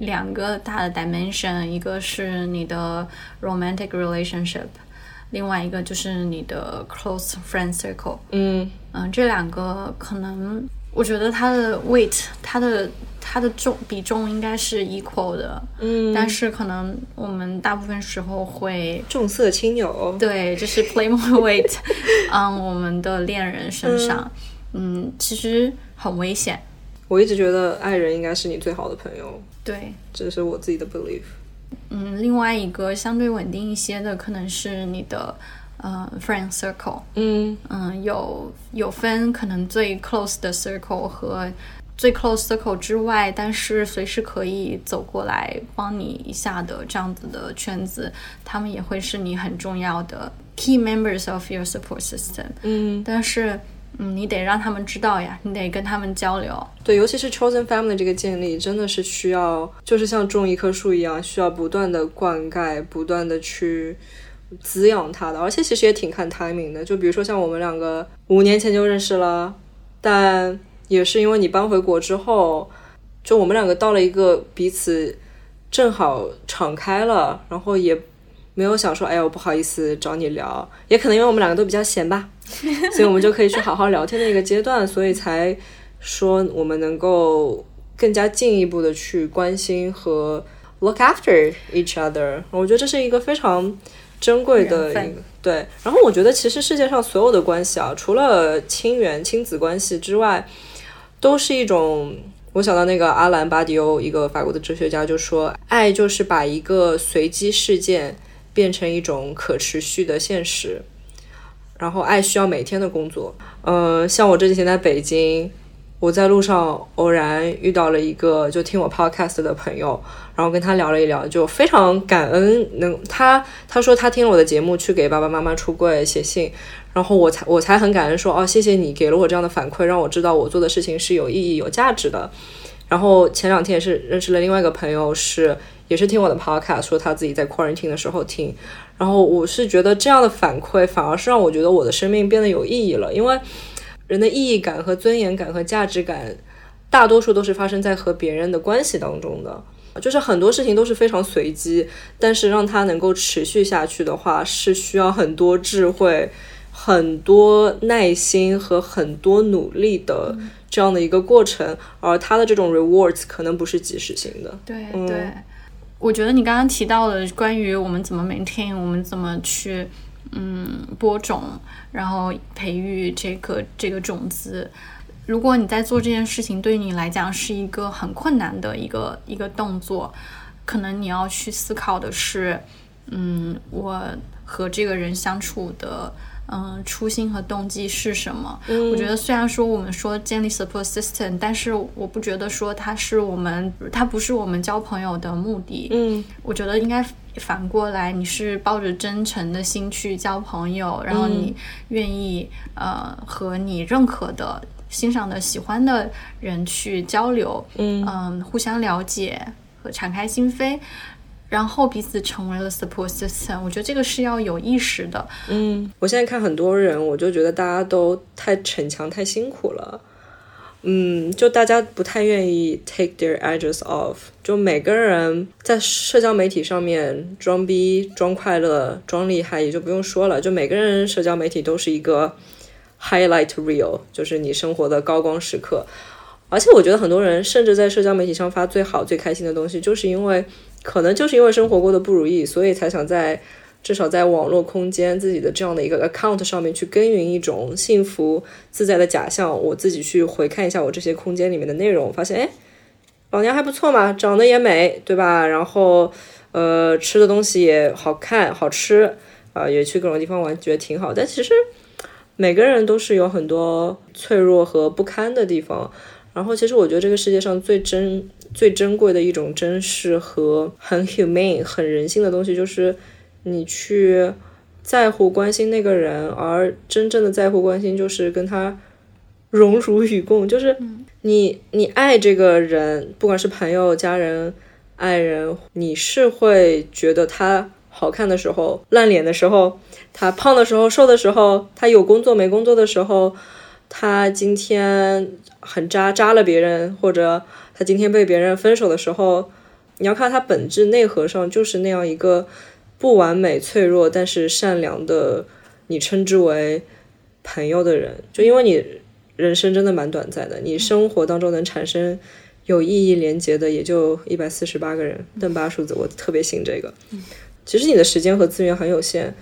两个大的 dimension，一个是你的 romantic relationship，另外一个就是你的 close friend circle。嗯嗯，这两个可能，我觉得它的 weight，它的它的重比重应该是 equal 的，嗯，但是可能我们大部分时候会重色轻友。对，就是 play more weight on 我们的恋人身上，嗯，其实很危险。我一直觉得爱人应该是你最好的朋友，对，这是我自己的 belief。嗯，另外一个相对稳定一些的，可能是你的呃 friend circle，嗯嗯，有有分可能最 close 的 circle 和最 close circle 之外，但是随时可以走过来帮你一下的这样子的圈子，他们也会是你很重要的 key members of your support system。嗯，但是，嗯，你得让他们知道呀，你得跟他们交流。对，尤其是 chosen family 这个建立，真的是需要，就是像种一棵树一样，需要不断的灌溉，不断的去滋养他的。而且其实也挺看 timing 的，就比如说像我们两个五年前就认识了，但也是因为你搬回国之后，就我们两个到了一个彼此正好敞开了，然后也没有想说，哎呀，我不好意思找你聊，也可能因为我们两个都比较闲吧，所以我们就可以去好好聊天的一个阶段，所以才说我们能够更加进一步的去关心和 look after each other。我觉得这是一个非常珍贵的一个对。然后我觉得其实世界上所有的关系啊，除了亲缘、亲子关系之外，都是一种。我想到那个阿兰·巴迪欧，一个法国的哲学家，就说，爱就是把一个随机事件变成一种可持续的现实。然后，爱需要每天的工作。呃，像我这几天在北京，我在路上偶然遇到了一个就听我 podcast 的朋友，然后跟他聊了一聊，就非常感恩能他他说他听了我的节目去给爸爸妈妈出柜写信，然后我才我才很感恩说哦谢谢你给了我这样的反馈，让我知道我做的事情是有意义有价值的。然后前两天也是认识了另外一个朋友，是也是听我的 podcast，说他自己在 quarantine 的时候听，然后我是觉得这样的反馈反而是让我觉得我的生命变得有意义了，因为人的意义感和尊严感和价值感，大多数都是发生在和别人的关系当中的。就是很多事情都是非常随机，但是让它能够持续下去的话，是需要很多智慧、很多耐心和很多努力的这样的一个过程。而它的这种 rewards 可能不是及时性的。对对，我觉得你刚刚提到的关于我们怎么 maintain，我们怎么去嗯播种，然后培育这个这个种子。如果你在做这件事情，对你来讲是一个很困难的一个一个动作，可能你要去思考的是，嗯，我和这个人相处的。嗯，初心和动机是什么？我觉得虽然说我们说建立 support system，但是我不觉得说它是我们，它不是我们交朋友的目的。嗯，我觉得应该反过来，你是抱着真诚的心去交朋友，然后你愿意、呃和你认可的、欣赏的、喜欢的人去交流，嗯互相了解和敞开心扉。然后彼此成为了 support system，我觉得这个是要有意识的。嗯，我现在看很多人，我就觉得大家都太逞强、太辛苦了。嗯，就大家不太愿意 take their edges off，就每个人在社交媒体上面装逼、装快乐、装厉害，也就不用说了。就每个人社交媒体都是一个 highlight reel，就是你生活的高光时刻。而且我觉得很多人甚至在社交媒体上发最好、最开心的东西，就是因为可能就是因为生活过得不如意，所以才想在至少在网络空间自己的这样的一个 account 上面去耕耘一种幸福自在的假象。我自己去回看一下我这些空间里面的内容，发现哎，老娘还不错嘛，长得也美，对吧？然后呃，吃的东西也好看好吃啊、也去各种地方玩，觉得挺好。但其实每个人都是有很多脆弱和不堪的地方。然后，其实我觉得这个世界上最真、最珍贵的一种珍视和很 humane、很人性的东西，就是你去在乎、关心那个人，而真正的在乎、关心，就是跟他荣辱与共，就是你你爱这个人，不管是朋友、家人、爱人，你是会觉得他好看的时候、烂脸的时候，他胖的时候、瘦的时候，他有工作没工作的时候。他今天很渣，渣了别人，或者他今天被别人分手的时候，你要看他本质内核上就是那样一个不完美、脆弱但是善良的，你称之为朋友的人。就因为你人生真的蛮短暂的，你生活当中能产生有意义连接的也就一百四十八个人，邓巴数字，我特别信这个。其实你的时间和资源很有限。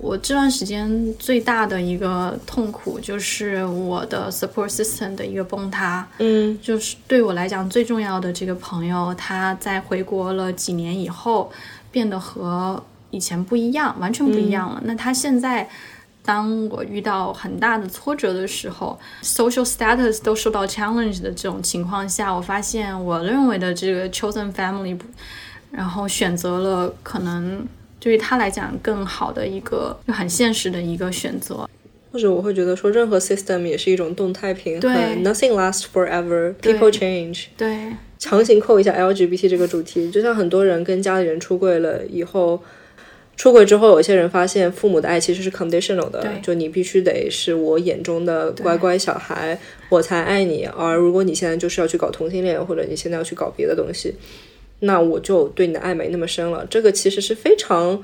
我这段时间最大的一个痛苦就是我的 support system 的一个崩塌。嗯，就是对我来讲最重要的这个朋友，他在回国了几年以后，变得和以前不一样，完全不一样了。那他现在，当我遇到很大的挫折的时候，social status 都受到 challenge 的这种情况下，我发现我认为的这个 chosen family，然后选择了可能。对于他来讲，更好的一个就很现实的一个选择，或者我会觉得说，任何 system 也是一种动态平衡，nothing lasts forever，people change。对，强行扣一下 LGBT 这个主题，就像很多人跟家里人出柜了以后，出轨之后，有些人发现父母的爱其实是 conditional 的，就你必须得是我眼中的乖乖小孩，我才爱你，而如果你现在就是要去搞同性恋，或者你现在要去搞别的东西。那我就对你的爱没那么深了，这个其实是非常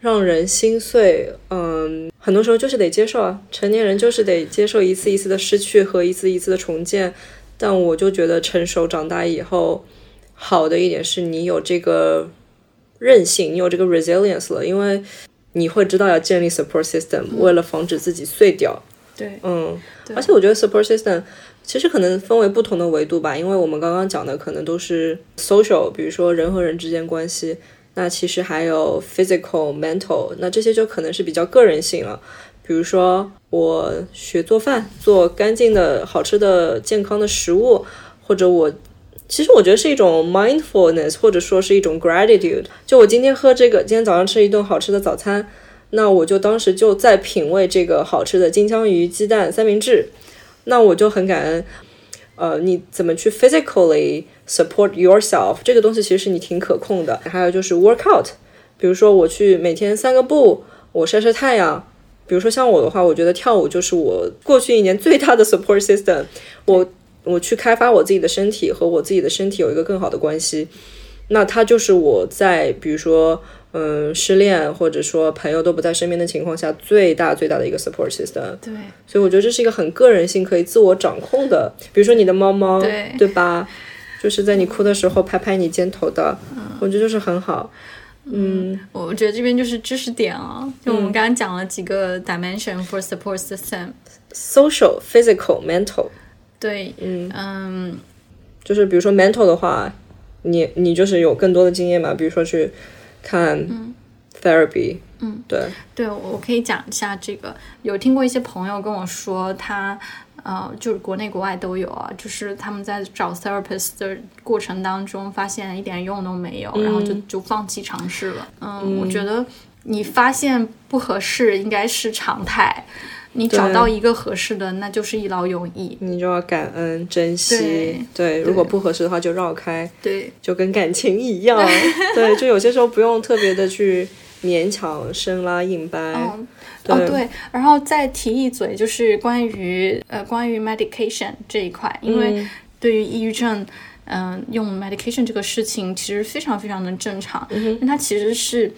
让人心碎。嗯，很多时候就是得接受啊，成年人就是得接受一次一次的失去和一次一次的重建。但我就觉得成熟长大以后，好的一点是你有这个韧性，你有这个 resilience 了，因为你会知道要建立 support system，为了防止自己碎掉。对，嗯，而且我觉得 support system。其实可能分为不同的维度吧，因为我们刚刚讲的可能都是 social，比如说人和人之间关系。那其实还有 physical、mental，那这些就可能是比较个人性了。比如说我学做饭，做干净的好吃的健康的食物，或者我其实我觉得是一种 mindfulness，或者说是一种 gratitude。就我今天喝这个，今天早上吃一顿好吃的早餐，那我就当时就在品味这个好吃的金枪鱼鸡蛋三明治。那我就很感恩，呃，你怎么去 physically support yourself 这个东西其实是你挺可控的。还有就是 work out，比如说我去每天散个步，我晒晒太阳。比如说像我的话，我觉得跳舞就是我过去一年最大的 support system。我我去开发我自己的身体和我自己的身体有一个更好的关系。那它就是我在比如说。嗯，失恋或者说朋友都不在身边的情况下，最大最大的一个 support system。对，所以我觉得这是一个很个人性可以自我掌控的。比如说你的猫猫，对对吧？就是在你哭的时候拍拍你肩头的，我觉得就是很好。嗯，我觉得这边就是知识点啊，就我们刚刚讲了几个 dimension for support system，social、physical、mental。对，嗯嗯，就是比如说 mental 的话，你你就是有更多的经验嘛，比如说去。看，therapy，嗯，对，对我可以讲一下这个。有听过一些朋友跟我说，他呃，就是国内国外都有啊，就是他们在找 therapist 的过程当中，发现一点用都没有，然后就就放弃尝试了。嗯，我觉得你发现不合适应该是常态。你找到一个合适的，那就是一劳永逸。你就要感恩、珍惜。对，如果不合适的话，就绕开。对，就跟感情一样。对，就有些时候不用特别的去勉强生拉硬掰。哦，对。然后再提一嘴，就是关于呃关于 medication 这一块，因为对于抑郁症，嗯，用 medication 这个事情其实非常非常的正常。嗯它其实是。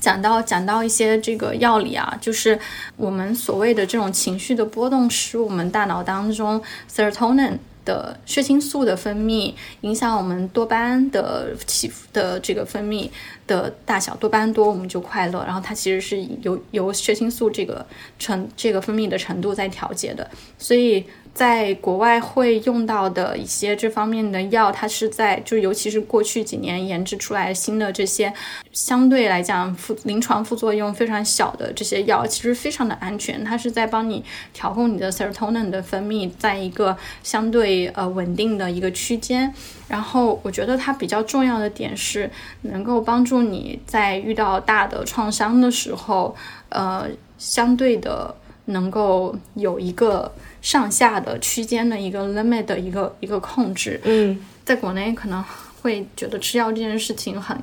讲到讲到一些这个药理啊，就是我们所谓的这种情绪的波动，使我们大脑当中 serotonin 的血清素的分泌，影响我们多巴胺的起伏的这个分泌的大小，多巴胺多我们就快乐，然后它其实是由由血清素这个程这个分泌的程度在调节的，所以。在国外会用到的一些这方面的药，它是在就尤其是过去几年研制出来新的这些，相对来讲副临床副作用非常小的这些药，其实非常的安全。它是在帮你调控你的 serotonin 的分泌，在一个相对呃稳定的一个区间。然后我觉得它比较重要的点是，能够帮助你在遇到大的创伤的时候，呃，相对的能够有一个。上下的区间的一个 limit 的一个一个控制，嗯，在国内可能会觉得吃药这件事情很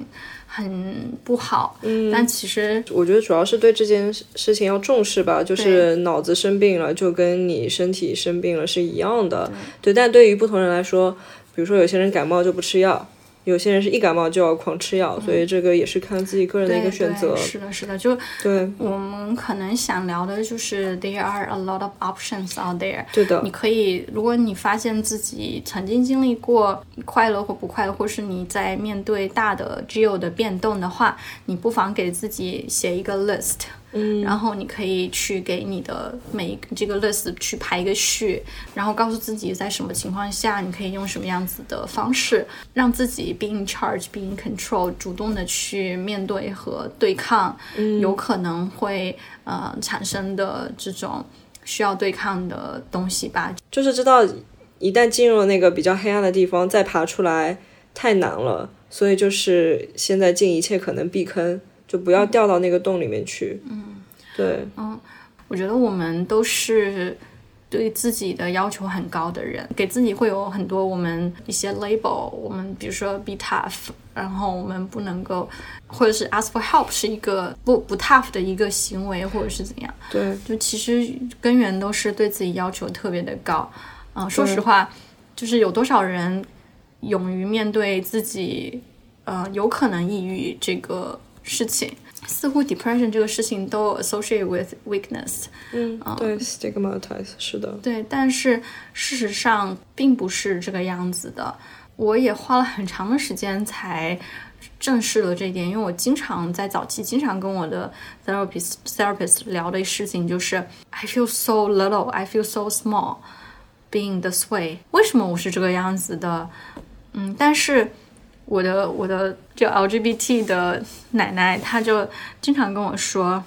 很不好，嗯，但其实我觉得主要是对这件事情要重视吧，就是脑子生病了就跟你身体生病了是一样的，对，但对于不同人来说，比如说有些人感冒就不吃药。有些人是一感冒就要狂吃药，所以这个也是看自己个人的一个选择。是的，是的，就对。我们可能想聊的就是 there are a lot of options out there。对的。你可以，如果你发现自己曾经经历过快乐或不快乐，或是你在面对大的 geo 的变动的话，你不妨给自己写一个 list。嗯，然后你可以去给你的每一个这个 list 去排一个序，然后告诉自己在什么情况下你可以用什么样子的方式，让自己 be in charge, be in control，主动的去面对和对抗，有可能会呃产生的这种需要对抗的东西吧。就是知道一旦进入了那个比较黑暗的地方，再爬出来太难了，所以就是现在尽一切可能避坑。就不要掉到那个洞里面去。嗯，对，嗯，我觉得我们都是对自己的要求很高的人，给自己会有很多我们一些 label。我们比如说 be tough，然后我们不能够，或者是 ask for help 是一个不不 tough 的一个行为，或者是怎样。对，就其实根源都是对自己要求特别的高。嗯，说实话，就是有多少人勇于面对自己，呃，有可能抑郁这个。事情似乎 depression 这个事情都 associate with weakness，嗯，对，stigmatize 是的，对，但是事实上并不是这个样子的。我也花了很长的时间才正视了这一点，因为我经常在早期经常跟我的 therapist therapist 聊的事情就是 I feel so little, I feel so small being this way。为什么我是这个样子的？嗯，但是。我的我的就 LGBT 的奶奶，她就经常跟我说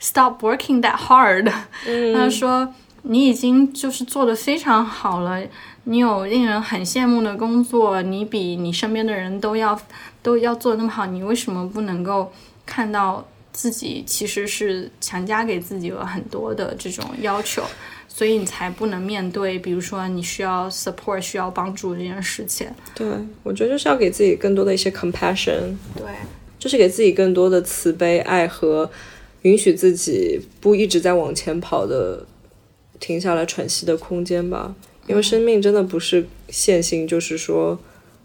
，Stop working that hard。她说你已经就是做的非常好了，你有令人很羡慕的工作，你比你身边的人都要都要做的那么好，你为什么不能够看到自己其实是强加给自己了很多的这种要求？所以你才不能面对，比如说你需要 support、需要帮助这件事情。对，我觉得就是要给自己更多的一些 compassion。对，就是给自己更多的慈悲、爱和允许自己不一直在往前跑的，停下来喘息的空间吧。因为生命真的不是线性，就是说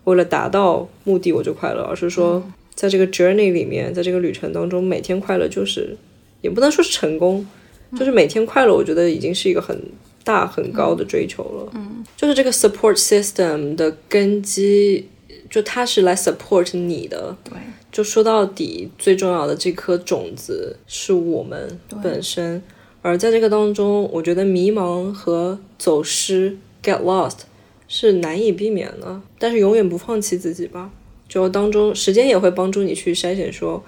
为了达到目的我就快乐，而是说在这个 journey 里面，在这个旅程当中，每天快乐就是也不能说是成功。就是每天快乐，我觉得已经是一个很大很高的追求了。嗯，就是这个 support system 的根基，就它是来 support 你的。对，就说到底，最重要的这颗种子是我们本身。而在这个当中，我觉得迷茫和走失 get lost 是难以避免的。但是永远不放弃自己吧。就当中，时间也会帮助你去筛选说。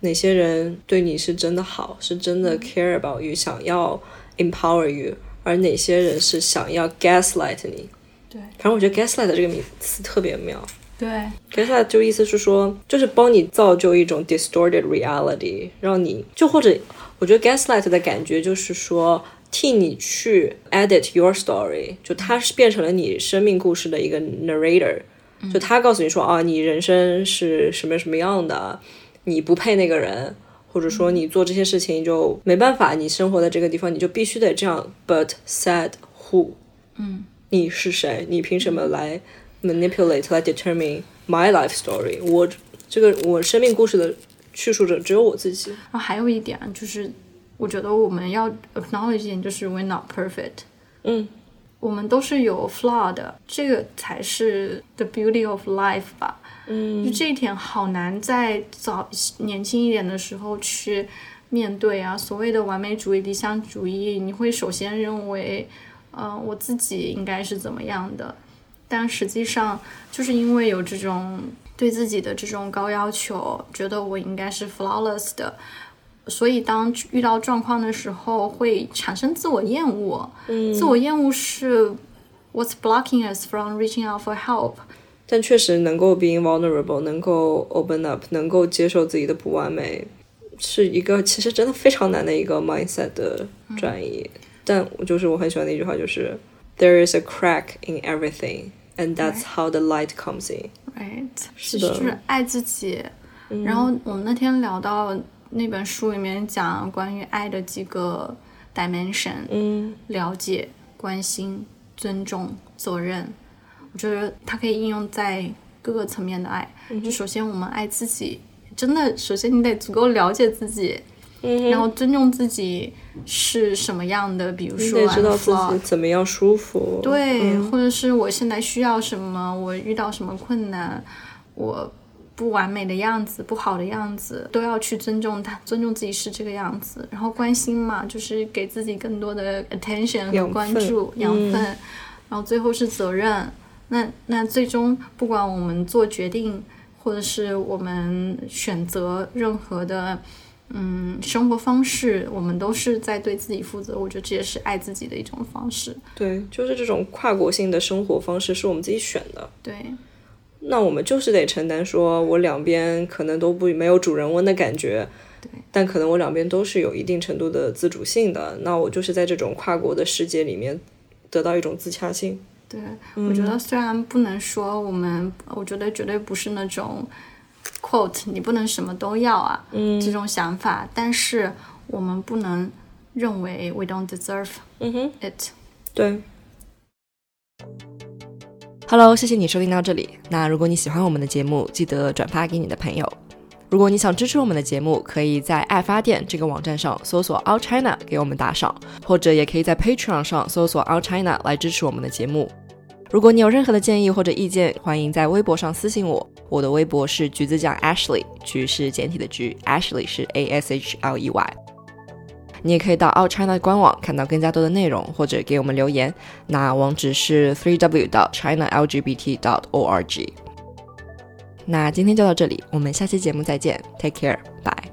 哪些人对你是真的好，是真的 care about you，想要 empower you，而哪些人是想要 gaslight 你？对，反正我觉得 gaslight 这个名词特别妙。对，gaslight 就意思是说，就是帮你造就一种 distorted reality，让你就或者，我觉得 gaslight 的感觉就是说，替你去 edit your story，就它是变成了你生命故事的一个 narrator，就他告诉你说啊，你人生是什么什么样的。你不配那个人，或者说你做这些事情就没办法，你生活在这个地方，你就必须得这样。But said who？嗯，你是谁？你凭什么来 manipulate 来 determine my life story？我这个我生命故事的叙述者只有我自己。啊，还有一点就是，我觉得我们要 acknowledge 一点，就是 we're not perfect。嗯，我们都是有 flaw 的，这个才是 the beauty of life 吧。嗯，就这一点好难在早年轻一点的时候去面对啊。所谓的完美主义、理想主义，你会首先认为，呃，我自己应该是怎么样的，但实际上就是因为有这种对自己的这种高要求，觉得我应该是 flawless 的，所以当遇到状况的时候会产生自我厌恶。嗯，自我厌恶是 what's blocking us from reaching out for help。但确实能够 being vulnerable，能够 open up，能够接受自己的不完美，是一个其实真的非常难的一个 mindset 的转移。但我就是我很喜欢的一句话，就是 There is a crack in everything, and that's how the light comes in。Right，是的就是爱自己。然后我们那天聊到那本书里面讲关于爱的几个 dimension，嗯了解、关心、尊重、责任。我觉得它可以应用在各个层面的爱。就首先我们爱自己，真的，首先你得足够了解自己，嗯，然后尊重自己是什么样的，比如你说得知道自己怎么样舒服。对，嗯或者是我现在需要什么，我遇到什么困难，我不完美的样子、不好的样子，都要去尊重他，尊重自己是这个样子。然后关心嘛，就是给自己更多的 attention 和关注、养嗯分。然后最后是责任。那那最终，不管我们做决定，或者是我们选择任何的。嗯，生活方式，我们都是在对自己负责。我觉得这也是爱自己的一种方式。对，就是这种跨国性的生活方式是我们自己选的。对，那我们就是得承担，说我两边可能都不没有主人翁的感觉，对，但可能我两边都是有一定程度的自主性的。那我就是在这种跨国的世界里面得到一种自洽性。对，我觉得虽然不能说我们，我觉得绝对不是那种 quote 你不能什么都要啊，嗯这种想法，但是我们不能认为 we don't deserve 嗯哼，it。对。Hello，谢谢你收听到这里。那如果你喜欢我们的节目，记得转发给你的朋友。如果你想支持我们的节目，可以在爱发电这个网站上搜索 Out China 给我们打赏，或者也可以在 Patreon 上搜索 Out China 来支持我们的节目。如果你有任何的建议或者意见，欢迎在微博上私信我。我的微博是橘子酱 Ashley，橘是简体的橘，Ashley 是 A S H L E Y。你也可以到 allchina 官网看到更加多的内容或者给我们留言。那网址是 three w 到 china lgbt 到 org 那今天就到这里我们下期节目再见 take care bye